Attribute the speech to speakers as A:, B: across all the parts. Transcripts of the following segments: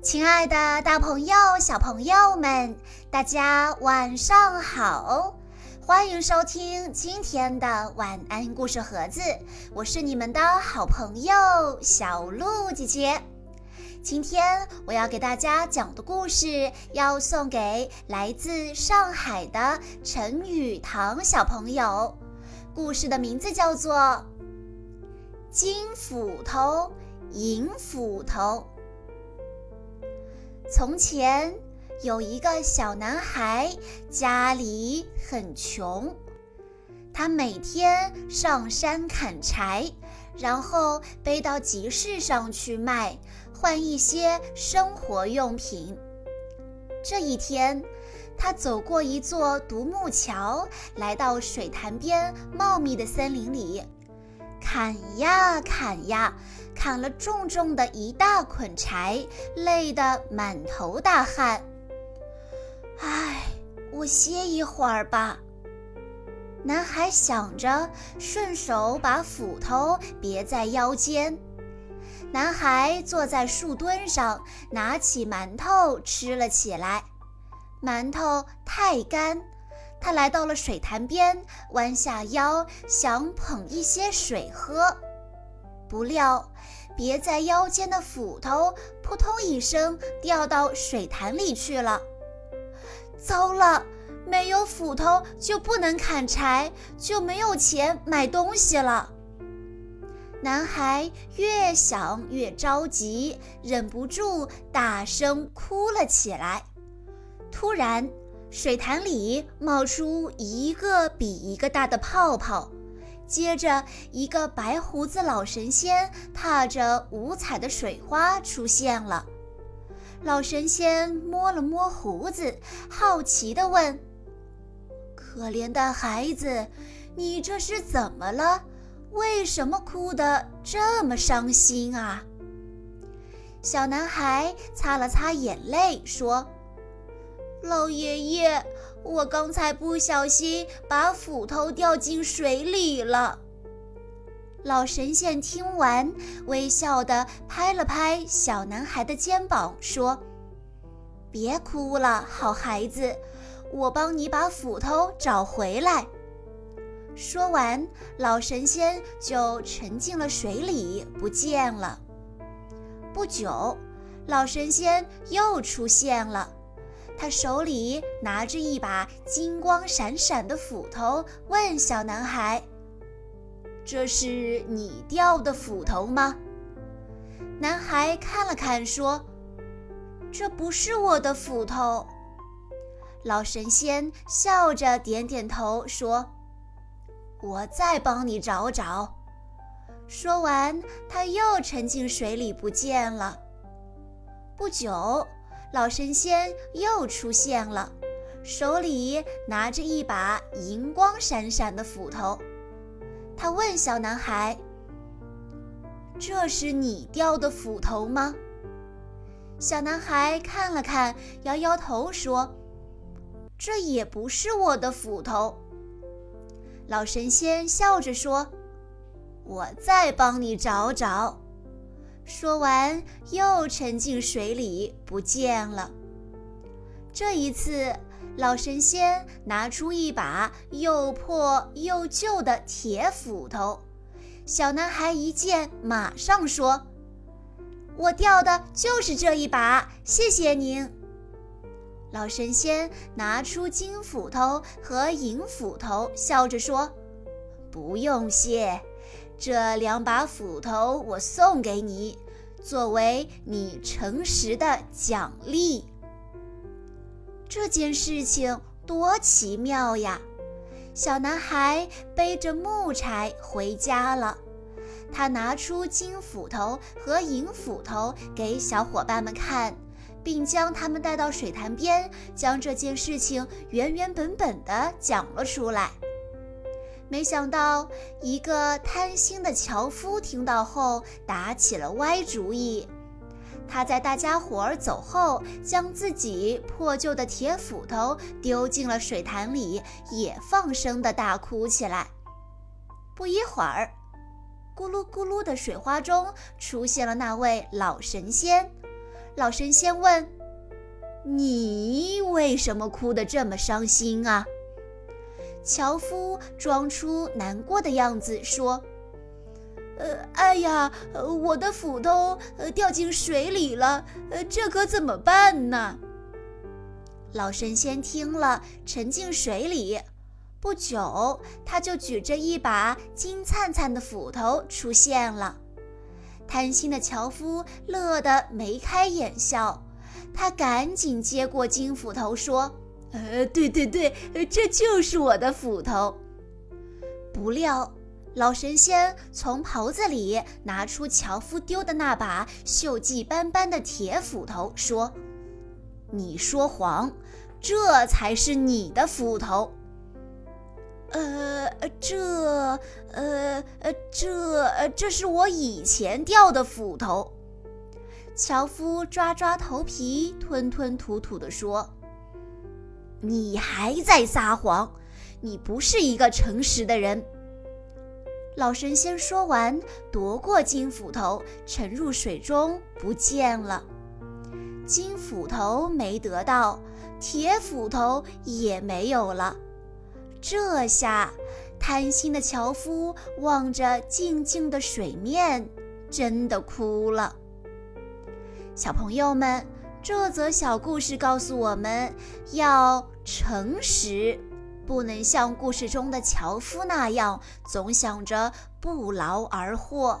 A: 亲爱的，大朋友、小朋友们，大家晚上好！欢迎收听今天的晚安故事盒子，我是你们的好朋友小鹿姐姐。今天我要给大家讲的故事，要送给来自上海的陈雨堂小朋友。故事的名字叫做《金斧头，银斧头》。从前有一个小男孩，家里很穷。他每天上山砍柴，然后背到集市上去卖，换一些生活用品。这一天，他走过一座独木桥，来到水潭边茂密的森林里。砍呀砍呀，砍了重重的一大捆柴，累得满头大汗。唉，我歇一会儿吧。男孩想着，顺手把斧头别在腰间。男孩坐在树墩上，拿起馒头吃了起来。馒头太干。他来到了水潭边，弯下腰想捧一些水喝，不料别在腰间的斧头扑通一声掉到水潭里去了。糟了，没有斧头就不能砍柴，就没有钱买东西了。男孩越想越着急，忍不住大声哭了起来。突然。水潭里冒出一个比一个大的泡泡，接着一个白胡子老神仙踏着五彩的水花出现了。老神仙摸了摸胡子，好奇地问：“可怜的孩子，你这是怎么了？为什么哭得这么伤心啊？”小男孩擦了擦眼泪，说。老爷爷，我刚才不小心把斧头掉进水里了。老神仙听完，微笑地拍了拍小男孩的肩膀，说：“别哭了，好孩子，我帮你把斧头找回来。”说完，老神仙就沉进了水里，不见了。不久，老神仙又出现了。他手里拿着一把金光闪闪的斧头，问小男孩：“这是你掉的斧头吗？”男孩看了看，说：“这不是我的斧头。”老神仙笑着点点头，说：“我再帮你找找。”说完，他又沉进水里不见了。不久。老神仙又出现了，手里拿着一把银光闪闪的斧头。他问小男孩：“这是你掉的斧头吗？”小男孩看了看，摇摇头说：“这也不是我的斧头。”老神仙笑着说：“我再帮你找找。”说完，又沉进水里不见了。这一次，老神仙拿出一把又破又旧的铁斧头。小男孩一见，马上说：“我掉的就是这一把，谢谢您。”老神仙拿出金斧头和银斧头，笑着说：“不用谢。”这两把斧头我送给你，作为你诚实的奖励。这件事情多奇妙呀！小男孩背着木柴回家了，他拿出金斧头和银斧头给小伙伴们看，并将他们带到水潭边，将这件事情原原本本的讲了出来。没想到，一个贪心的樵夫听到后打起了歪主意。他在大家伙儿走后，将自己破旧的铁斧头丢进了水潭里，也放声的大哭起来。不一会儿，咕噜咕噜的水花中出现了那位老神仙。老神仙问：“你为什么哭得这么伤心啊？”樵夫装出难过的样子说：“
B: 呃，哎呀，我的斧头掉进水里了，这可怎么办呢？”
A: 老神仙听了，沉进水里。不久，他就举着一把金灿灿的斧头出现了。贪心的樵夫乐得眉开眼笑，他赶紧接过金斧头，说：“
B: 呃，对对对，这就是我的斧头。”
A: 不料，老神仙从袍子里拿出樵夫丢的那把锈迹斑斑的铁斧头，说：“你说谎，这才是你的斧头。”
B: 呃，这，呃，呃，这，呃这是我以前掉的斧头。
A: 樵夫抓抓头皮，吞吞吐吐地说：“你还在撒谎，你不是一个诚实的人。”老神仙说完，夺过金斧头，沉入水中不见了。金斧头没得到，铁斧头也没有了。这下，贪心的樵夫望着静静的水面，真的哭了。小朋友们，这则小故事告诉我们要诚实，不能像故事中的樵夫那样，总想着不劳而获。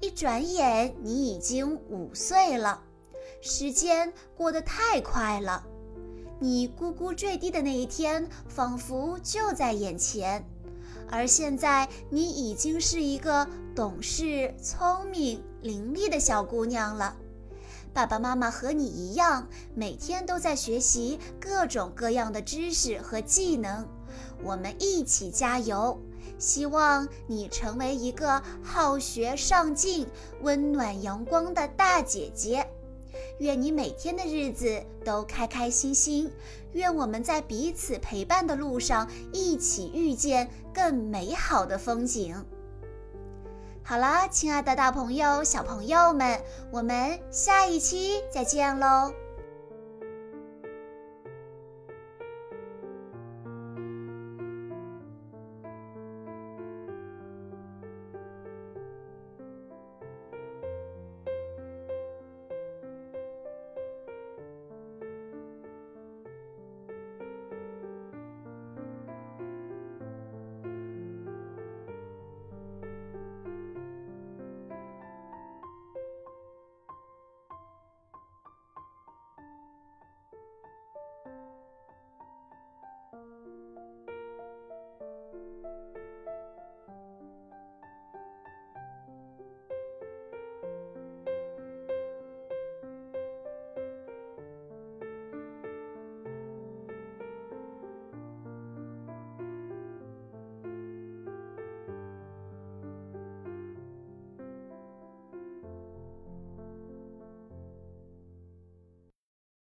A: 一转眼，你已经五岁了，时间过得太快了。你咕咕坠地的那一天，仿佛就在眼前，而现在你已经是一个懂事、聪明、伶俐的小姑娘了。爸爸妈妈和你一样，每天都在学习各种各样的知识和技能。我们一起加油！希望你成为一个好学上进、温暖阳光的大姐姐。愿你每天的日子都开开心心。愿我们在彼此陪伴的路上，一起遇见更美好的风景。好啦，亲爱的大朋友、小朋友们，我们下一期再见喽！